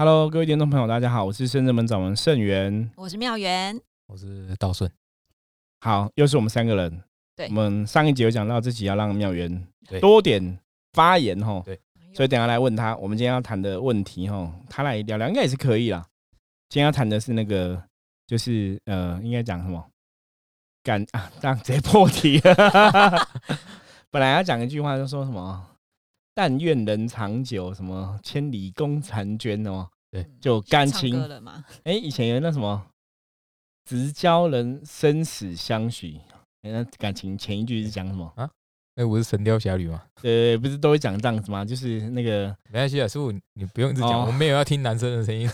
Hello，各位听众朋友，大家好，我是深圳门掌门盛元，我是妙元，我是道顺。好，又是我们三个人。对，我们上一集有讲到自己要让妙元多点发言哈。对，所以等下来问他，我们今天要谈的问题哈，他来聊聊应该也是可以啦。今天要谈的是那个，就是呃，应该讲什么？感啊，这样直接破题了。本来要讲一句话，就说什么“但愿人长久”，什么“千里共婵娟”哦。对，就感情？哎、以前有那什么“直交人生死相许”，诶那感情前一句是讲什么啊？哎，我是《神雕侠侣》吗，呃，不是都会讲这样子吗？就是那个没关系啊，师傅你不用一直讲，哦我没有要听男生的声音。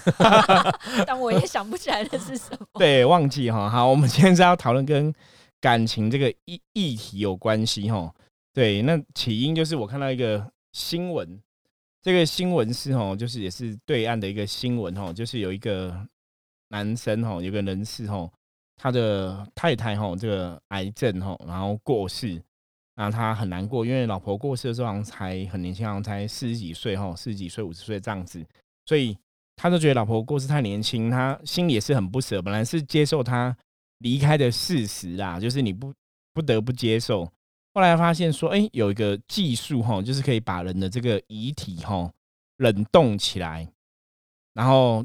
但我也想不起来那是什么。对，忘记哈。好，我们今天是要讨论跟感情这个议议题有关系哈。对，那起因就是我看到一个新闻，这个新闻是哦，就是也是对岸的一个新闻哦，就是有一个男生哦，有个人士哦，他的太太哦，这个癌症哦，然后过世，那他很难过，因为老婆过世的时候好像才很年轻，好像才四十几岁哈，四十几岁、五十岁这样子，所以他就觉得老婆过世太年轻，他心里也是很不舍。本来是接受他离开的事实啦，就是你不不得不接受。后来发现说，哎、有一个技术哈，就是可以把人的这个遗体哈冷冻起来，然后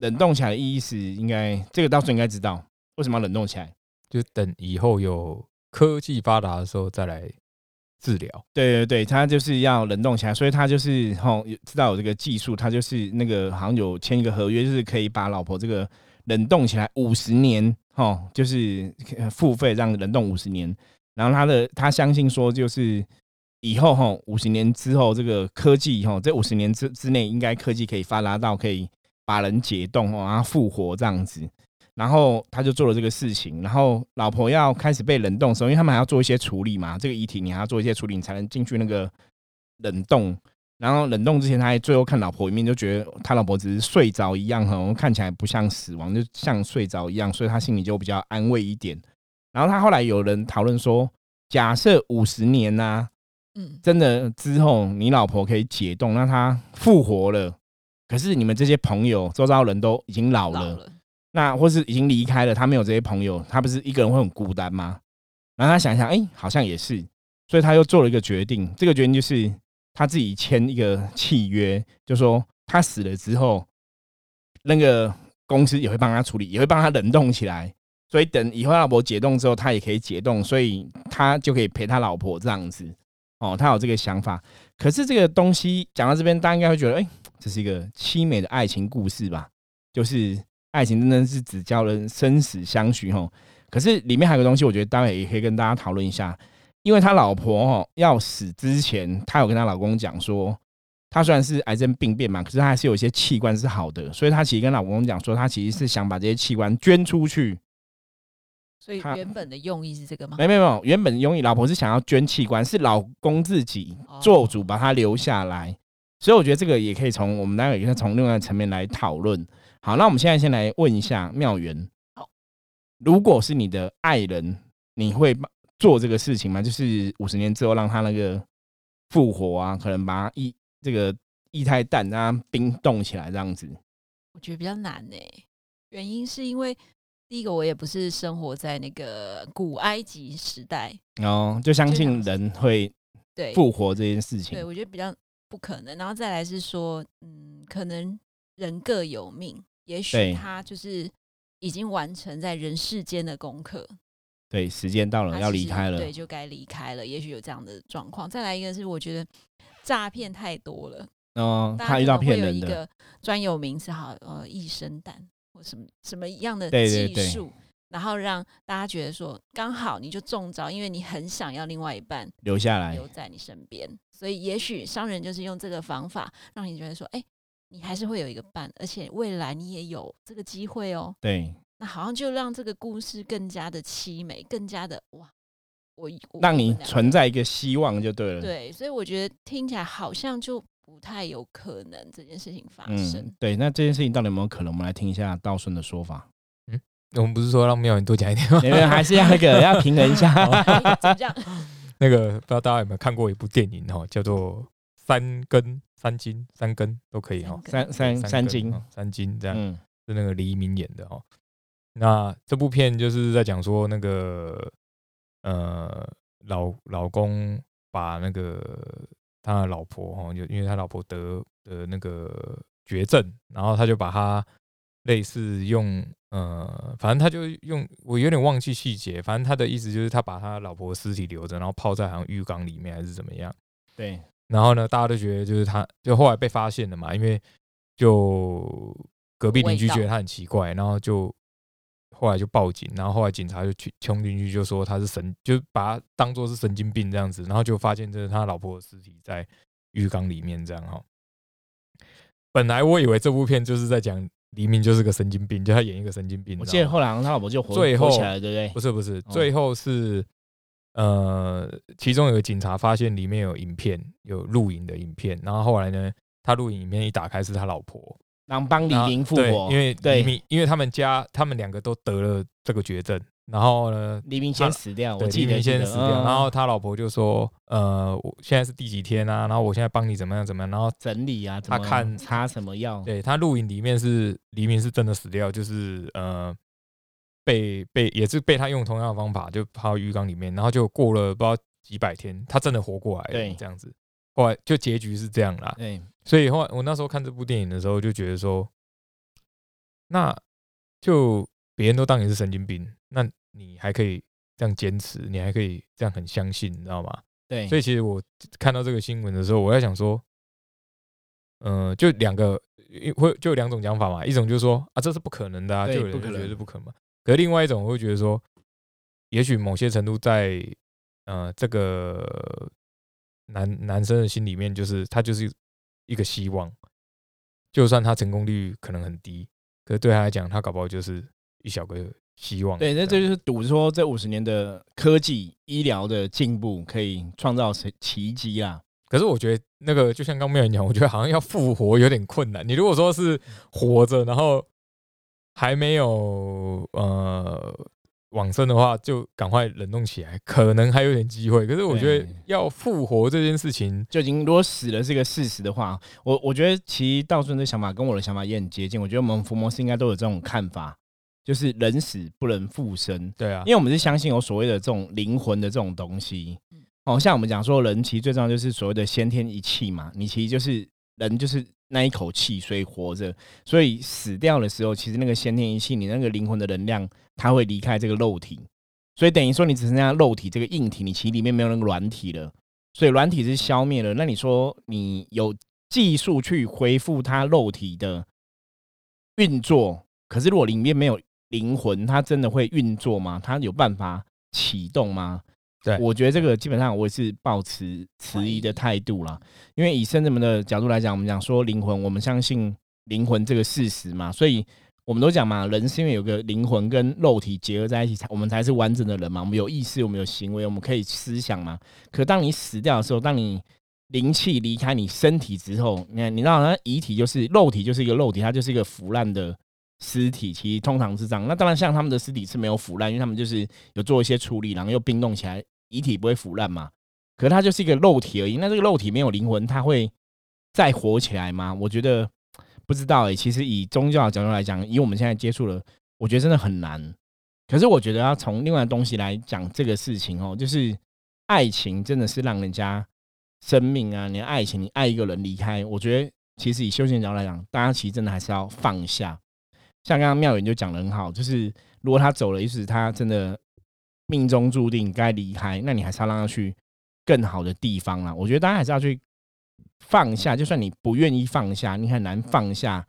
冷冻起来的意思应该这个到时候应该知道为什么要冷冻起来。就等以后有科技发达的时候再来治疗。对对对，他就是要冷冻起来，所以他就是哈知道有这个技术，他就是那个好像有签一个合约，就是可以把老婆这个冷冻起来五十年，吼，就是呃付费让冷冻五十年。然后他的他相信说，就是以后吼五十年之后，这个科技吼这五十年之之内，应该科技可以发达到可以把人解冻哦，然后复活这样子。然后他就做了这个事情，然后老婆要开始被冷冻的时候，因为他们还要做一些处理嘛，这个遗体你还要做一些处理，你才能进去那个冷冻。然后冷冻之前，他还最后看老婆一面，就觉得他老婆只是睡着一样，哈，看起来不像死亡，就像睡着一样，所以他心里就比较安慰一点。然后他后来有人讨论说，假设五十年呐、嗯，真的之后你老婆可以解冻，让她复活了，可是你们这些朋友周遭人都已经老了，老了，那或是已经离开了，他没有这些朋友，他不是一个人会很孤单吗？然后他想一想，哎、好像也是，所以他又做了一个决定。这个决定就是他自己签一个契约，就说他死了之后，那个公司也会帮他处理，也会帮他冷冻起来。所以等以后他老婆解冻之后，他也可以解冻，所以他就可以陪他老婆这样子。哦，他有这个想法。可是这个东西讲到这边，大家应该会觉得，哎、这是一个凄美的爱情故事吧？就是爱情真的是只教人生死相许吼。可是里面还有个东西，我觉得待会也可以跟大家讨论一下。因为他老婆哦要死之前，她有跟她老公讲说，她虽然是癌症病变嘛，可是她还是有一些器官是好的，所以她其实跟老公讲说，她其实是想把这些器官捐出去。所以原本的用意是这个吗？没有没有没有，原本用意老婆是想要捐器官，是老公自己哦做主把她留下来。所以我觉得这个也可以从我们待会也从另外的层面来讨论。好，那我们现在先来问一下妙元，好，如果是你的爱人，你会做这个事情吗？就是五十年之后让他那个复活啊，可能把他液这个液态氮让它冰冻起来这样子。我觉得比较难呢、原因是因为第一个我也不是生活在那个古埃及时代，哦就相信人会对复活这件事情对，。我觉得比较不可能。然后再来是说，嗯，可能人各有命，也对许他就是已经完成在人世间的功课，对，时间到了要离开了。对，就该离开了。也许有这样的状况。再来一个是，我觉得诈骗太多了，哦，大他遇到骗人的，专有名词，好，呃，一生蛋或什么什么样的对对对技术。然后让大家觉得说，刚好你就中招，因为你很想要另外一半留下来留在你身边，所以也许商人就是用这个方法，让你觉得说，哎、你还是会有一个伴，而且未来你也有这个机会哦。对，那好像就让这个故事更加的凄美，更加的哇，我我让你存在一个希望就对了。，对，所以我觉得听起来好像就不太有可能这件事情发嗯生。，对。那这件事情到底有没有可能？我们来听一下道顺的说法。嗯我们不是说让妙云多讲一点吗？你们 还是要那个要平衡一下。哎怎么这样？那个不知道大家有没有看过一部电影哦，叫做《三根、三金、三根都可以哈，三三三三金，哦三金这样。嗯，是那个黎明演的哈。那这部片就是在讲说那个呃老老公把那个他的老婆哈，就因为他老婆得的那个绝症，然后他就把他类似用呃，反正他就用我有点忘记细节，反正他的意思就是他把他老婆的尸体留着，然后泡在好像浴缸里面还是怎么样。对，然后呢，大家都觉得就是他，就后来被发现了嘛，因为就隔壁邻居觉得他很奇怪，然后就后来就报警，然后后来警察就去冲进去就说他是神，就把他当做是神经病这样子，然后就发现这是他老婆的尸体在浴缸里面这样哈。本来我以为这部片就是在讲黎明就是个神经病，就他演一个神经病。我记得后来他老婆就活最后活起来了，对不对不？是不是，哦最后是呃，其中有个警察发现里面有影片，有录影的影片，然后后来呢，他录影影片一打开是他老婆，然后帮李明复活，因为对黎明，因为他们家他们两个都得了这个绝症，然后呢，黎明先死掉，我对，黎明记得记得先死掉，嗯然后他老婆就说，呃，我现在是第几天啊？然后我现在帮你怎么样怎么样，然后整理啊，他看擦什么药，对他录影里面是黎明是真的死掉，就是呃被被也是被他用同样的方法就泡到浴缸里面，然后就过了不知道几百天，他真的活过来了，这样子。后来就结局是这样啦，对，所以后来我那时候看这部电影的时候就觉得说，那就别人都当你是神经病，那你还可以这样坚持，你还可以这样很相信，你知道吗？对，所以其实我看到这个新闻的时候，我在想说，嗯、就两个会就有两种讲法嘛，一种就是说啊，这是不可能的啊，就有人觉得是不可能嘛。可是另外一种我会觉得说，也许某些程度在呃这个男男生的心里面，就是他就是一个希望，就算他成功率可能很低，可是对他来讲，他搞不好就是一小个希望。对，那样这就是赌说这五十年的科技医疗的进步可以创造奇奇迹啊。可是我觉得那个就像刚妙人讲，我觉得好像要复活有点困难。你如果说是活着，然后还没有呃往生的话，就赶快冷冻起来，可能还有点机会。可是我觉得要复活这件事情，就已经如果死了是个事实的话，我我觉得其实道顺的想法跟我的想法也很接近。我觉得我们福摩斯应该都有这种看法，就是人死不能复生，对啊因，为我们是相信有所谓的这种灵魂的这种东西嗯。哦，像我们讲说人其实最重要就是所谓的先天一气嘛，你其实就是人就是那一口气，所以活着，所以死掉的时候，其实那个先天一气，你那个灵魂的能量，它会离开这个肉体，所以等于说你只剩下肉体这个硬体，你其实里面没有那个软体了，所以软体是消灭了。那你说你有技术去恢复它肉体的运作，可是如果里面没有灵魂，它真的会运作吗？它有办法启动吗？对我觉得这个基本上我也是抱持迟疑的态度啦。因为以圣人们的角度来讲，我们讲说灵魂，我们相信灵魂这个事实嘛，所以我们都讲嘛，人是因为有个灵魂跟肉体结合在一起，才我们才是完整的人嘛。我们有意识，我们有行为，我们可以思想嘛。可当你死掉的时候，当你灵气离开你身体之后，你看，你知道，那遗体就是肉体，就是一个肉体，它就是一个腐烂的尸体。其实通常是这样。那当然，像他们的尸体是没有腐烂，因为他们就是有做一些处理，然后又冰冻起来，遗体不会腐烂嘛。可它就是一个肉体而已。那这个肉体没有灵魂，它会再活起来吗？我觉得不知道诶、其实以宗教的角度来讲，以我们现在接触的，我觉得真的很难。可是我觉得要从另外的东西来讲这个事情哦，就是爱情真的是让人家生命啊，你的爱情，你爱一个人离开，我觉得其实以修行角度来讲，大家其实真的还是要放下。像刚刚妙远就讲的很好，就是如果他走了，意思他真的命中注定该离开，那你还是要让他去更好的地方啦。我觉得大家还是要去放下，就算你不愿意放下，你很难放下。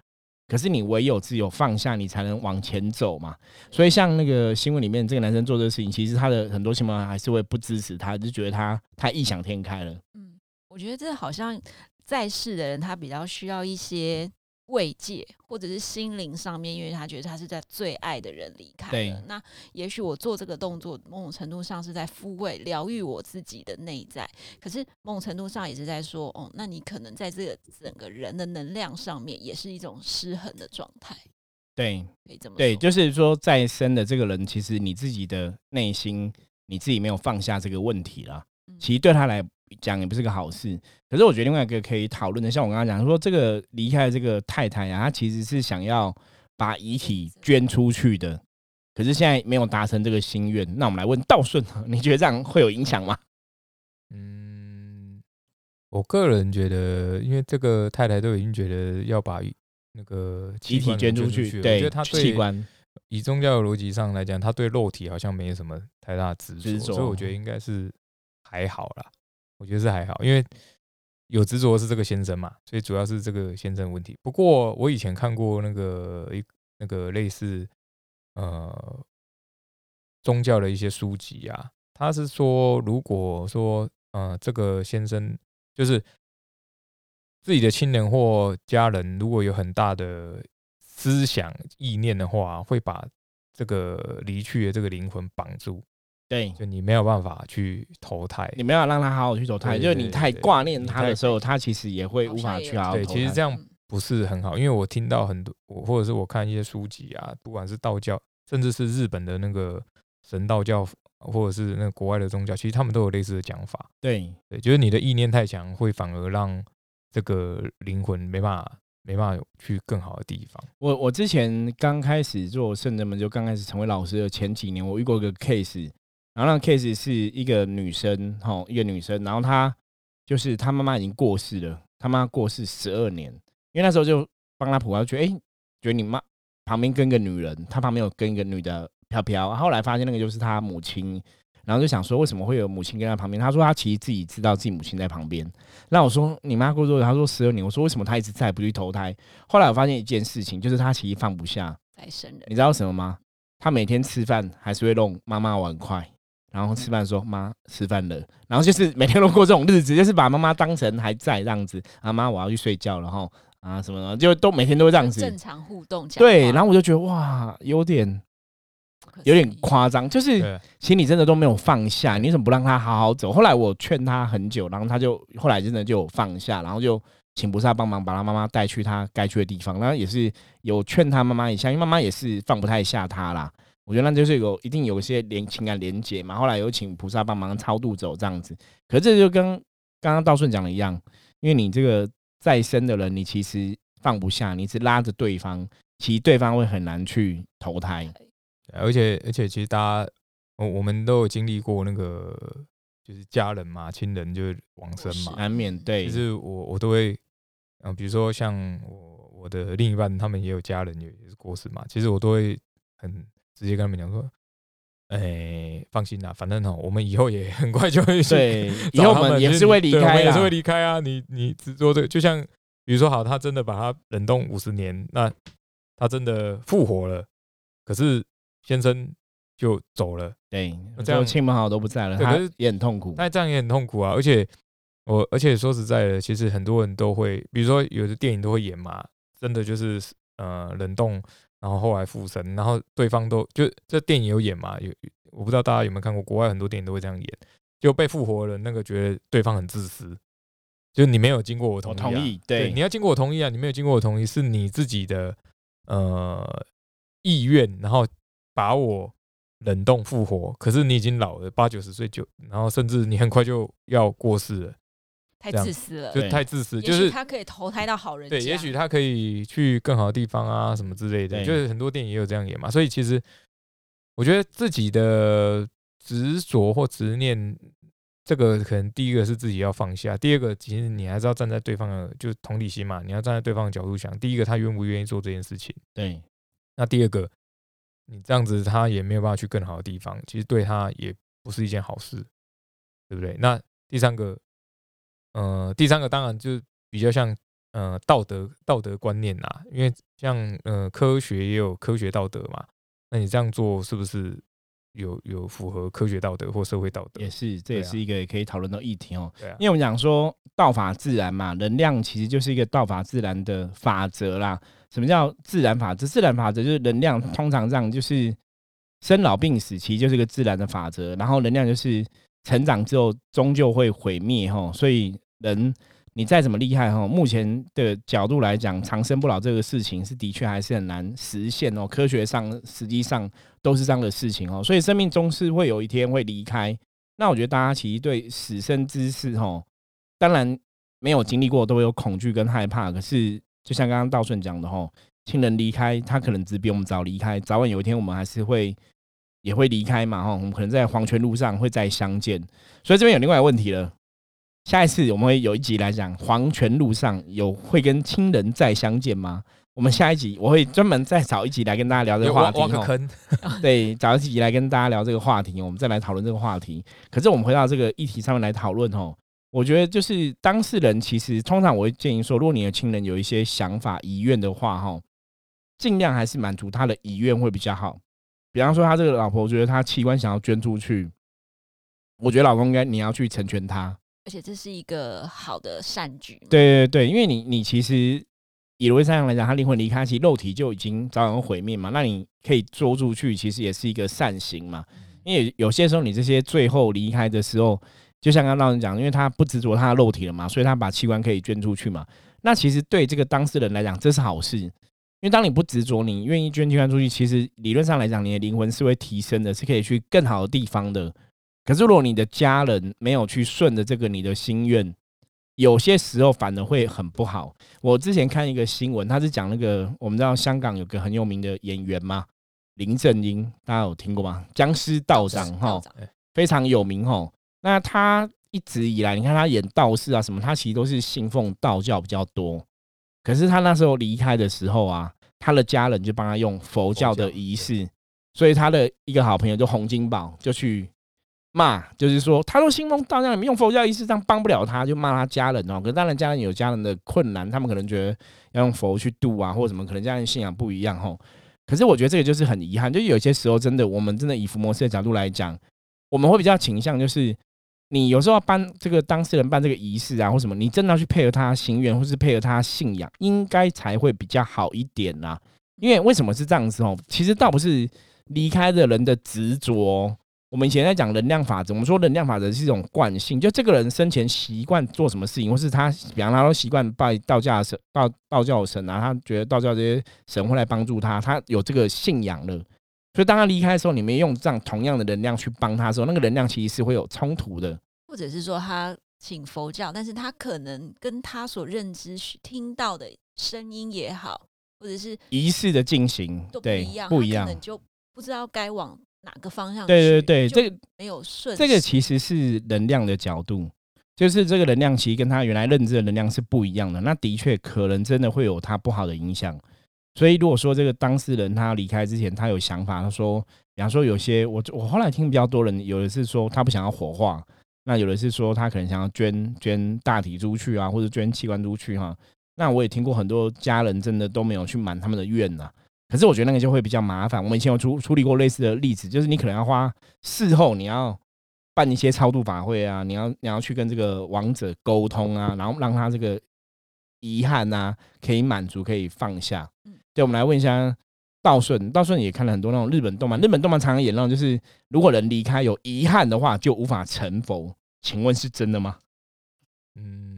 可是你唯有只有放下，你才能往前走嘛。所以像那个新闻里面这个男生做这个事情，其实他的很多亲朋还是会不支持他，就觉得他太异想天开了。嗯，我觉得这好像在世的人，他比较需要一些慰藉，或者是心灵上面，因为他觉得他是在最爱的人离开了。那也许我做这个动作，某种程度上是在抚慰、疗愈我自己的内在，可是某种程度上也是在说，哦，那你可能在这个整个人的能量上面，也是一种失衡的状态，对可以这么对，就是说再生的这个人，其实你自己的内心你自己没有放下这个问题啦。嗯其实对他来讲也不是个好事。可是我觉得另外一个可以讨论的，像我刚刚讲说，这个离开的这个太太啊，她其实是想要把遗体捐出去的，可是现在没有达成这个心愿。那我们来问道顺，你觉得这样会有影响吗？嗯，我个人觉得，因为这个太太都已经觉得要把那个遗体捐出去，我觉得他器官以宗教的逻辑上来讲，他对肉体好像没什么太大执着，所以我觉得应该是还好啦。我觉得是还好，因为有执着是这个先生嘛，所以主要是这个先生问题。不过我以前看过那个一那个类似呃宗教的一些书籍啊，他是说如果说呃这个先生就是自己的亲人或家人，如果有很大的思想意念的话，会把这个离去的这个灵魂绑住。对，就你没有办法去投胎，你没有让他好好去投胎，就是你太挂念他的时候，他其实也会无法去好好对，其实这样不是很好，因为我听到很多，我或者是我看一些书籍啊，不管是道教，甚至是日本的那个神道教，或者是那个国外的宗教，其实他们都有类似的讲法。对，对，就是你的意念太强，会反而让这个灵魂没办法。没办法去更好的地方。我我之前刚开始做圣人们，就刚开始成为老师的前几年，我遇过一个 case，然后那个 case 是一个女生，哈，一个女生，然后她就是她妈妈已经过世了，她妈过世十二年，因为那时候就帮她谱，她觉得哎，觉得你妈旁边跟个女人，她旁边有跟一个女的飘飘，后来发现那个就是她母亲。然后就想说，为什么会有母亲跟在旁边？她说她其实自己知道自己母亲在旁边。那我说你妈过世，她说十二年。我说为什么她一直在不去投胎？后来我发现一件事情，就是她其实放不下再生人。你知道什么吗？他每天吃饭还是会弄妈妈碗筷，然后吃饭说妈吃饭了，然后就是每天都过这种日子，就是把妈妈当成还在这样子。啊妈，我要去睡觉了哈啊什么的，就都每天都这样子正常互动。对，然后我就觉得哇，有点。有点夸张，就是心里真的都没有放下，你怎么不让他好好走？后来我劝他很久，然后他就后来真的就放下，然后就请菩萨帮忙把他妈妈带去他该去的地方。然后也是有劝他妈妈一下，因为妈妈也是放不太下他啦。我觉得那就是有一定有一些连情感连结嘛。后来有请菩萨帮忙超度走这样子。可是这就跟刚刚道顺讲的一样，因为你这个再生的人，你其实放不下，你是拉着对方，其实对方会很难去投胎。而且而且，其实大家，我我们都有经历过那个，就是家人嘛，亲人就是往生嘛，难免对。就是我我都会，嗯，比如说像我我的另一半，他们也有家人也也是过世嘛，其实我都会很直接跟他们讲说，哎，放心啦，反正呢，我们以后也很快就会对，以后我们也是会离开，也是会离开啊。你你只做这个，就像比如说，好，他真的把他冷冻五十年，那他真的复活了，可是。先生就走了，对，这样亲朋好友都不在了，他也很痛苦。那这样也很痛苦啊！而且我，而且说实在的，其实很多人都会，比如说有的电影都会演嘛，真的就是呃冷冻，然后后来附身，然后对方都就这电影有演嘛？有我不知道大家有没有看过，国外很多电影都会这样演，就被复活了，那个觉得对方很自私，就你没有经过我同同意，对，你要经过我同意啊，你没有经过我同意，是你自己的呃意愿，然后。把我冷冻复活，可是你已经老了八九十岁就，然后甚至你很快就要过世了，太自私了，就太自私。就是他可以投胎到好人，对，也许他可以去更好的地方啊，什么之类的。就是很多电影也有这样演嘛，所以其实我觉得自己的执着或执念，这个可能第一个是自己要放下，第二个其实你还是要站在对方的，就同理心嘛，你要站在对方的角度想，第一个他愿不愿意做这件事情，对，那第二个。你这样子，他也没有办法去更好的地方，其实对他也不是一件好事，对不对？那第三个，呃，第三个当然就比较像呃道德道德观念啦，因为像呃科学也有科学道德嘛，那你这样做是不是有有符合科学道德或社会道德？也是，这也是一个可以讨论的议题哦。对啊，因为我们讲说道法自然嘛，能量其实就是一个道法自然的法则啦。什么叫自然法则？自然法则就是能量通常这样，就是生老病死，其实就是个自然的法则。然后能量就是成长之后终究会毁灭哈，所以人你再怎么厉害哈，目前的角度来讲，长生不老这个事情是的确还是很难实现哦。科学上实际上都是这样的事情哦，所以生命终是会有一天会离开。那我觉得大家其实对死生之事，哈，当然没有经历过都会有恐惧跟害怕。可是就像刚刚道顺讲的，哈，亲人离开，他可能只比我们早离开，早晚有一天我们还是会也会离开嘛，哈，我们可能在黄泉路上会再相见。所以这边有另外一个问题了，下一次我们会有一集来讲黄泉路上有会跟亲人再相见吗？我们下一集我会专门再找一集来跟大家聊这个话题。挖个坑，对，找一集来跟大家聊这个话题，我们再来讨论这个话题。可是我们回到这个议题上面来讨论哦，我觉得就是当事人其实通常我会建议说，如果你的亲人有一些想法遗愿的话，哈，尽量还是满足他的遗愿会比较好。比方说，他这个老婆觉得他器官想要捐出去，我觉得老公应该你要去成全他，而且这是一个好的善举。对对对，因为你你其实。以罗威山上来讲，他灵魂离开，其实肉体就已经早晚会毁灭嘛。那你可以捉住去，其实也是一个善行嘛。因为有些时候，你这些最后离开的时候，就像刚刚老人讲，因为他不执着他的肉体了嘛，所以他把器官可以捐出去嘛。那其实对这个当事人来讲，这是好事。因为当你不执着，你愿意捐器官出去，其实理论上来讲，你的灵魂是会提升的，是可以去更好的地方的。可是如果你的家人没有去顺着这个你的心愿，有些时候反而会很不好。我之前看一个新闻，他是讲那个我们知道香港有个很有名的演员嘛，林正英，大家有听过吗？僵尸道长哈，非常有名哈。那他一直以来，你看他演道士啊什么，他其实都是信奉道教比较多。可是他那时候离开的时候啊，他的家人就帮他用佛教的仪式，所以他的一个好朋友就洪金宝就去。骂就是说，他说信奉道教，你们用佛教仪式上帮不了他，就骂他家人哦。可是当然，家人有家人的困难，他们可能觉得要用佛去度啊，或者什么，可能家人信仰不一样吼。可是我觉得这个就是很遗憾，就有些时候真的，我们真的以伏魔师的角度来讲，我们会比较倾向就是，你有时候要办这个当事人办这个仪式啊，或什么，你真的要去配合他心愿，或是配合他信仰，应该才会比较好一点啦。因为为什么是这样子哦？其实倒不是离开的人的执着。我们以前在讲能量法则，我们说能量法则是一种惯性，就这个人生前习惯做什么事情，或是他，比方他都习惯拜道教神、道道教神啊，他觉得道教这些神会来帮助他，他有这个信仰了。所以当他离开的时候，你没用这样同样的能量去帮他的时候，那个能量其实是会有冲突的。或者是说他请佛教，但是他可能跟他所认知听到的声音也好，或者是仪式的进行都不一样，不一样，就不知道该往。哪个方向？对对对，这个没有顺。这个其实是能量的角度，就是这个能量其实跟他原来认知的能量是不一样的。那的确可能真的会有他不好的影响。所以如果说这个当事人他离开之前，他有想法，他说，比方说有些我我后来听比较多人，有的是说他不想要火化，那有的是说他可能想要捐捐大体出去啊，或者捐器官出去哈。那我也听过很多家人真的都没有去满他们的愿呐。可是我觉得那个就会比较麻烦。我们以前有处处理过类似的例子，就是你可能要花事后你要办一些超度法会啊，你要你要去跟这个亡者沟通啊，然后让他这个遗憾啊可以满足，可以放下。嗯，对，我们来问一下道顺，道顺也看了很多那种日本动漫，日本动漫常常演那种，就是如果人离开有遗憾的话，就无法成佛。请问是真的吗？嗯。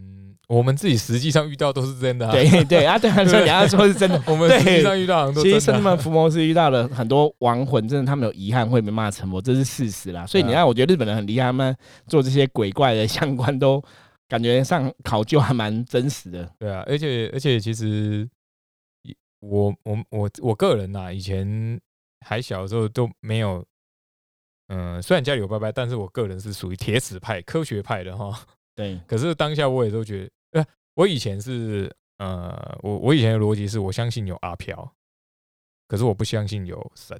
我们自己实际上遇到都是真的，对对啊，对啊，所以你要说是真的，我们实际上遇到很多。其实圣们伏魔是遇到了很多亡魂，真的他们有遗憾会没办法成佛，这是事实啦。所以你看，我觉得日本人很厉害，他们做这些鬼怪的相关都感觉上考究还蛮真实的。对啊，而且而且其实我我我我个人呐，以前还小的时候都没有，嗯，虽然家里有拜拜，但是我个人是属于铁齿派、科学派的哈。对，可是当下我也都觉得，呃，我以前是，呃，我我以前的逻辑是我相信有阿飘，可是我不相信有神。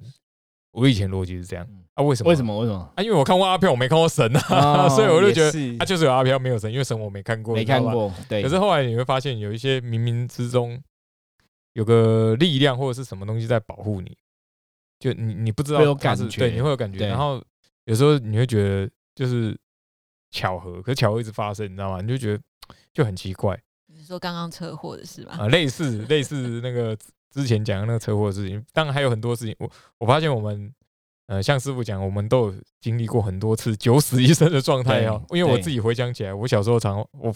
我以前逻辑是这样啊？为什么？为什么？为什么？啊？因为我看过阿飘，我没看过神啊，所以我就觉得他就是有阿飘，没有神，因为神我没看过，没看过。对。可是后来你会发现，有一些冥冥之中有个力量或者是什么东西在保护你，就你你不知道有感觉，对，你会有感觉。然后有时候你会觉得就是。巧合，可是巧合一直发生，你知道吗？你就觉得就很奇怪。你说刚刚车祸的事吧？啊，类似类似那个之前讲的那个车祸的事情，当然还有很多事情。我我发现我们呃，像师傅讲，我们都有经历过很多次九死一生的状态哦。因为我自己回想起来，我小时候常我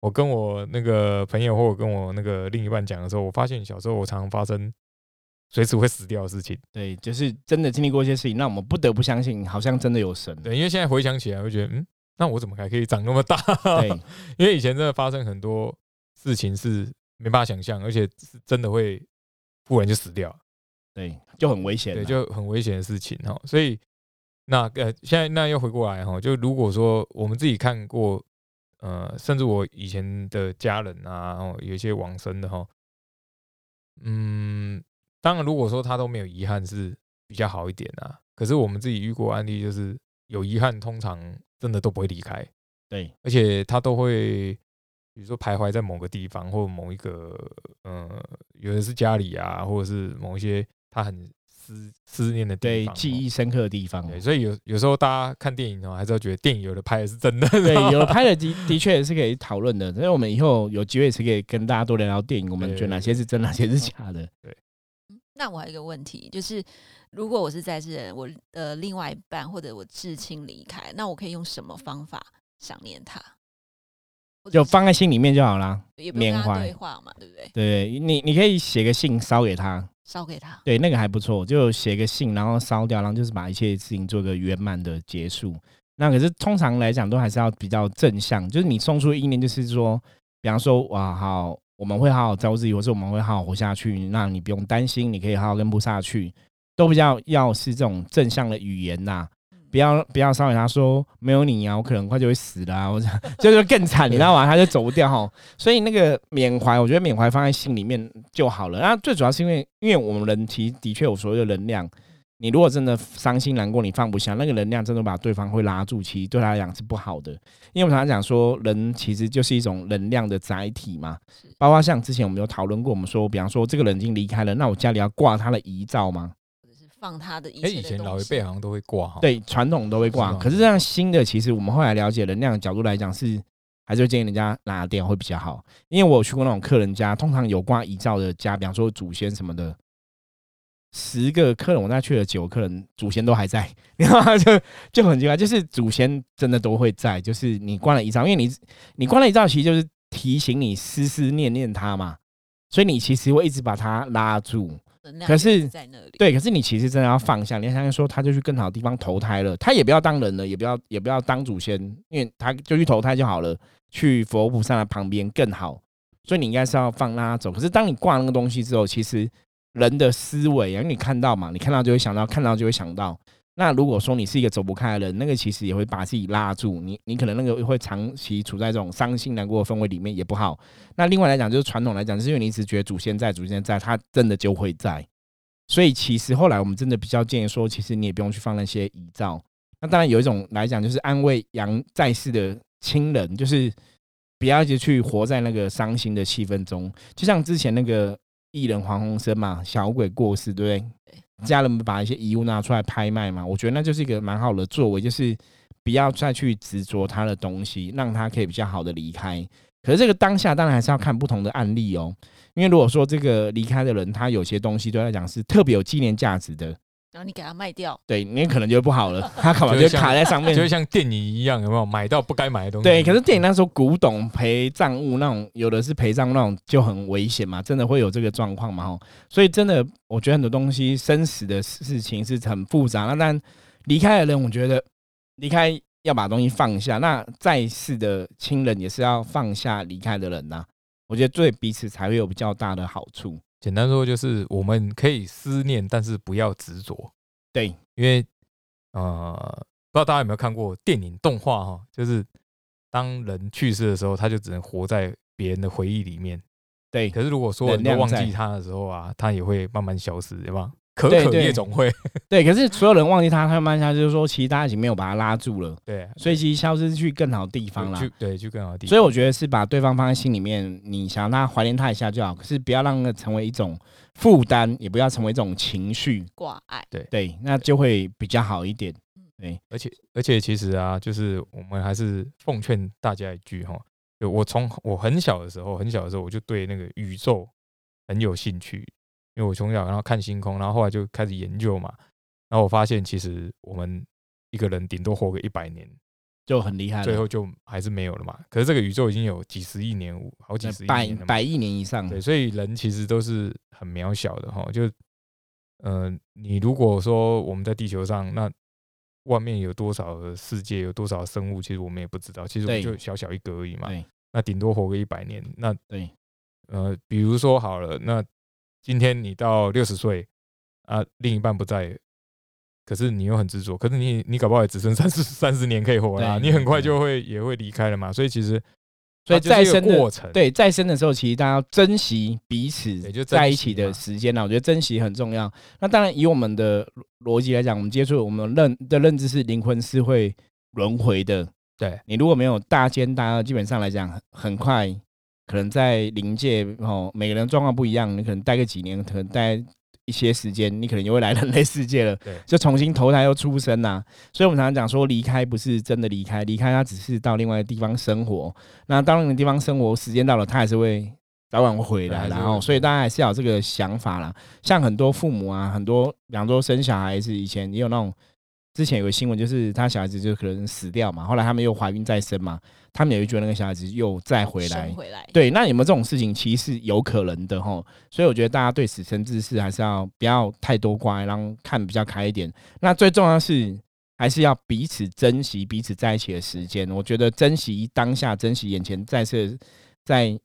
我跟我那个朋友或者跟我那个另一半讲的时候，我发现小时候我常常发生随时会死掉的事情。对，就是真的经历过一些事情，让我们不得不相信，好像真的有神。对，因为现在回想起来，会觉得，嗯，那我怎么还可以长那么大？对，因为以前真的发生很多事情是没办法想象，而且是真的会忽然就死掉，对，就很危险，对，就很危险的事情哈。所以那呃，现在那又回过来哈，就如果说我们自己看过，呃，甚至我以前的家人啊，然后有一些往生的哈，嗯，当然如果说他都没有遗憾是比较好一点啊。可是我们自己遇过案例，就是有遗憾，通常真的都不会离开，对，而且他都会，比如说徘徊在某个地方，或某一个，呃，有的是家里啊，或者是某一些他很思思念的地对，方，记忆深刻的地方。对，所以有有时候大家看电影哦，还是要觉得电影有的拍的是真的，对，有的拍的的的确是可以讨论的，所以我们以后有机会是可以跟大家多聊聊电影，我们觉得哪些是真，哪些是假的。那我还有一个问题，就是如果我是在世人，我的另外一半或者我至亲离开，那我可以用什么方法想念他？就放在心里面就好啦。缅怀对话嘛，对不对？对你，你可以写个信烧给他，烧给他。对，那个还不错，就写个信，然后烧掉，然后就是把一切事情做个圆满的结束。那可是通常来讲，都还是要比较正向，就是你送出意念，就是说，比方说，哇，好，我们会好好照顾自己，或是我们会好好活下去，那你不用担心，你可以好好跟菩萨去，都比较要是这种正向的语言呐、不要不要烧给他说没有你啊，我可能很快就会死了啊，或者就是更惨，你知道吗？他就走不掉哈。所以那个缅怀，我觉得缅怀放在心里面就好了。那最主要是因为，因为我们人其实的确有所谓的能量。你如果真的伤心难过，你放不下那个能量，真的把对方会拉住，其实对他来讲是不好的。因为我们常常讲说，人其实就是一种能量的载体嘛。包括像之前我们有讨论过，我们说，比方说这个人已经离开了，那我家里要挂他的遗照吗？放他的一哎，切的以前老一辈好像都会挂哈，对，传统都会挂。是可是这样新的，其实我们后来了解能量的角度来讲，是还是会建议人家拿掉会比较好。因为我有去过那种客人家，通常有挂遗照的家，比方说祖先什么的，十个客人我那去了九个客人，祖先都还在，然后就就很奇怪，就是祖先真的都会在，就是你挂了遗照，因为你你挂了遗照，其实就是提醒你思思念念他嘛，所以你其实会一直把他拉住。可是在那里。对，可是你其实真的要放下，你要相信说，他就去更好的地方投胎了，他也不要当人了，也不要也不要当祖先，因为他就去投胎就好了，去佛菩萨的旁边更好。所以你应该是要放让他走。可是当你挂那个东西之后，其实人的思维啊，因为你看到嘛，你看到就会想到，看到就会想到。那如果说你是一个走不开的人，那个其实也会把自己拉住，你你可能那个会长期处在这种伤心难过的氛围里面，也不好。那另外来讲，就是传统来讲，就是因为你一直觉得祖先在，祖先在，他真的就会在。所以其实后来我们真的比较建议说，其实你也不用去放那些遗照。那当然有一种来讲，就是安慰阳在世的亲人，就是不要一直去活在那个伤心的气氛中。就像之前那个艺人黄鸿升嘛，小鬼过世，对不对？家人们把一些遗物拿出来拍卖嘛，我觉得那就是一个蛮好的作为，就是不要再去执着他的东西，让他可以比较好的离开。可是这个当下当然还是要看不同的案例哦，因为如果说这个离开的人，他有些东西对他来讲是特别有纪念价值的，然后你给它卖掉，对你可能就不好了，他可能就卡在上面就。会像电影一样，有没有买到不该买的东西？对，可是电影那时候古董陪葬物那种，有的是陪葬那种就很危险嘛，真的会有这个状况嘛吼。所以真的，我觉得很多东西生死的事情是很复杂。那但离开的人，我觉得离开要把东西放下。那在世的亲人也是要放下离开的人呐、我觉得对彼此才会有比较大的好处。简单说就是我们可以思念，但是不要执着，对，因为呃，不知道大家有没有看过电影动画哈，就是当人去世的时候，他就只能活在别人的回忆里面。对，可是如果所有人都忘记他的时候啊，他也会慢慢消失，对吧？可可夜总会，对。可是所有人忘记他，他慢下就是说，其实大家已经没有把他拉住了，对，所以其实消失去更好的地方了。去对去更好的地方。所以我觉得是把对方放在心里面，你想让他怀念他一下就好，可是不要让他成为一种负担，也不要成为一种情绪，挂碍。对对，那就会比较好一点。对，而且而且其实啊，就是我们还是奉劝大家一句哈，就我从我很小的时候，很小的时候我就对那个宇宙很有兴趣，因为我从小然后看星空，然后后来就开始研究嘛，然后我发现其实我们一个人顶多活个一百年，就很厉害了，最后就还是没有了嘛。可是这个宇宙已经有几十亿年，好几十亿百年了嘛，百亿年以上，对，所以人其实都是很渺小的哈，就呃，你如果说我们在地球上，那外面有多少的世界，有多少生物，其实我们也不知道。其实我们就小小一个而已嘛。那顶多活个一百年。那对，呃，比如说好了，那今天你到六十岁啊，另一半不在，可是你又很执着，可是你你搞不好也只剩三十三十年可以活啦，对你很快就会也会离开了嘛。所以其实所以再生的过程，对，再生的时候，其实大家要珍惜彼此在一起的时间呢。我觉得珍惜很重要。那当然，以我们的逻辑来讲，我们接触我们认的认知是灵魂是会轮回的。对你如果没有大奸大恶，基本上来讲，很很快可能在临界哦，每个人状况不一样，你可能待个几年，可能待一些时间，你可能就会来人类世界了。对就重新投胎又出生呐、所以我们常常讲说，离开不是真的离开，离开他只是到另外的地方生活。那到那个地方生活，时间到了，他还是会早晚会回来，然后所以大家还是要有这个想法啦。像很多父母啊，很多比方说生小孩是以前也有那种，之前有个新闻，就是他小孩子就可能死掉嘛，后来他们又怀孕再生嘛，他们也会觉得那个小孩子又再回来，回来，对，那有没有这种事情？其实是有可能的哈。所以我觉得大家对死生之事还是要不要太多挂碍，然后看比较开一点。那最重要的是，还是要彼此珍惜彼此在一起的时间。我觉得珍惜当下，珍惜眼前在这在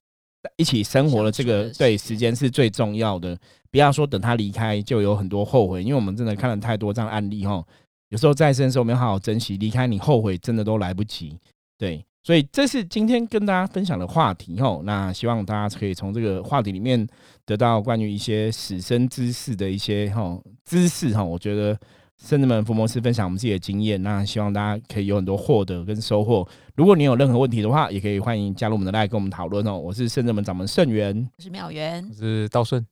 一起生活的这个的对时间是最重要的。不要说等他离开就有很多后悔，因为我们真的看了太多这样的案例哈。有时候在生的时候没有好好珍惜，离开你后悔真的都来不及。对，所以这是今天跟大家分享的话题吼。那希望大家可以从这个话题里面得到关于一些死生知识的一些吼知识哈。我觉得圣人们福摩斯分享我们自己的经验，那希望大家可以有很多获得跟收获。如果你有任何问题的话，也可以欢迎加入我们的来跟我们讨论哦。我是圣人们掌门圣元，我是妙元我。是道顺，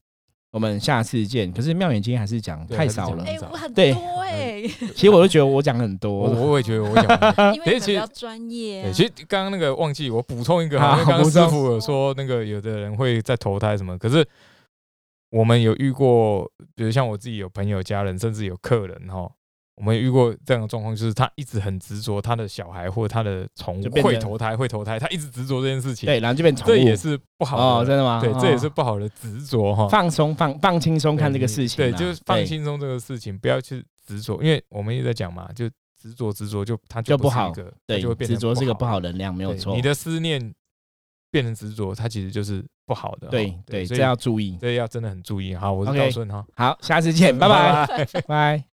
我们下次见。可是妙远今天还是讲太少了哎、很，我很对多哎、其实我都觉得我讲很多。我也觉得我讲完。因 为其实比较专业、啊对，。其实刚刚那个忘记我补充一个刚刚师傅有说那个有的人会在投胎什么，可是我们有遇过，比如像我自己有朋友、家人，甚至有客人哈，我们有遇过这样的状况，就是他一直很执着他的小孩或者他的宠物会投胎，会投胎，他一直执着这件事情，对，然后就变宠物，这也是不好哦，的，真的吗？对，哦这也是不好的执着哈。放松放放轻松看这个事情对，就是放对轻松这个事情，不要去执着，因为我们一直在讲嘛，就执着执着就它就不好对就会，变成执着是个不好好能量，没有错。你的思念变成执着，它其实就是不好的哈。对对，所以这要注意。这要真的很注意。好，我是道顺哈，好，下次见，拜拜，拜。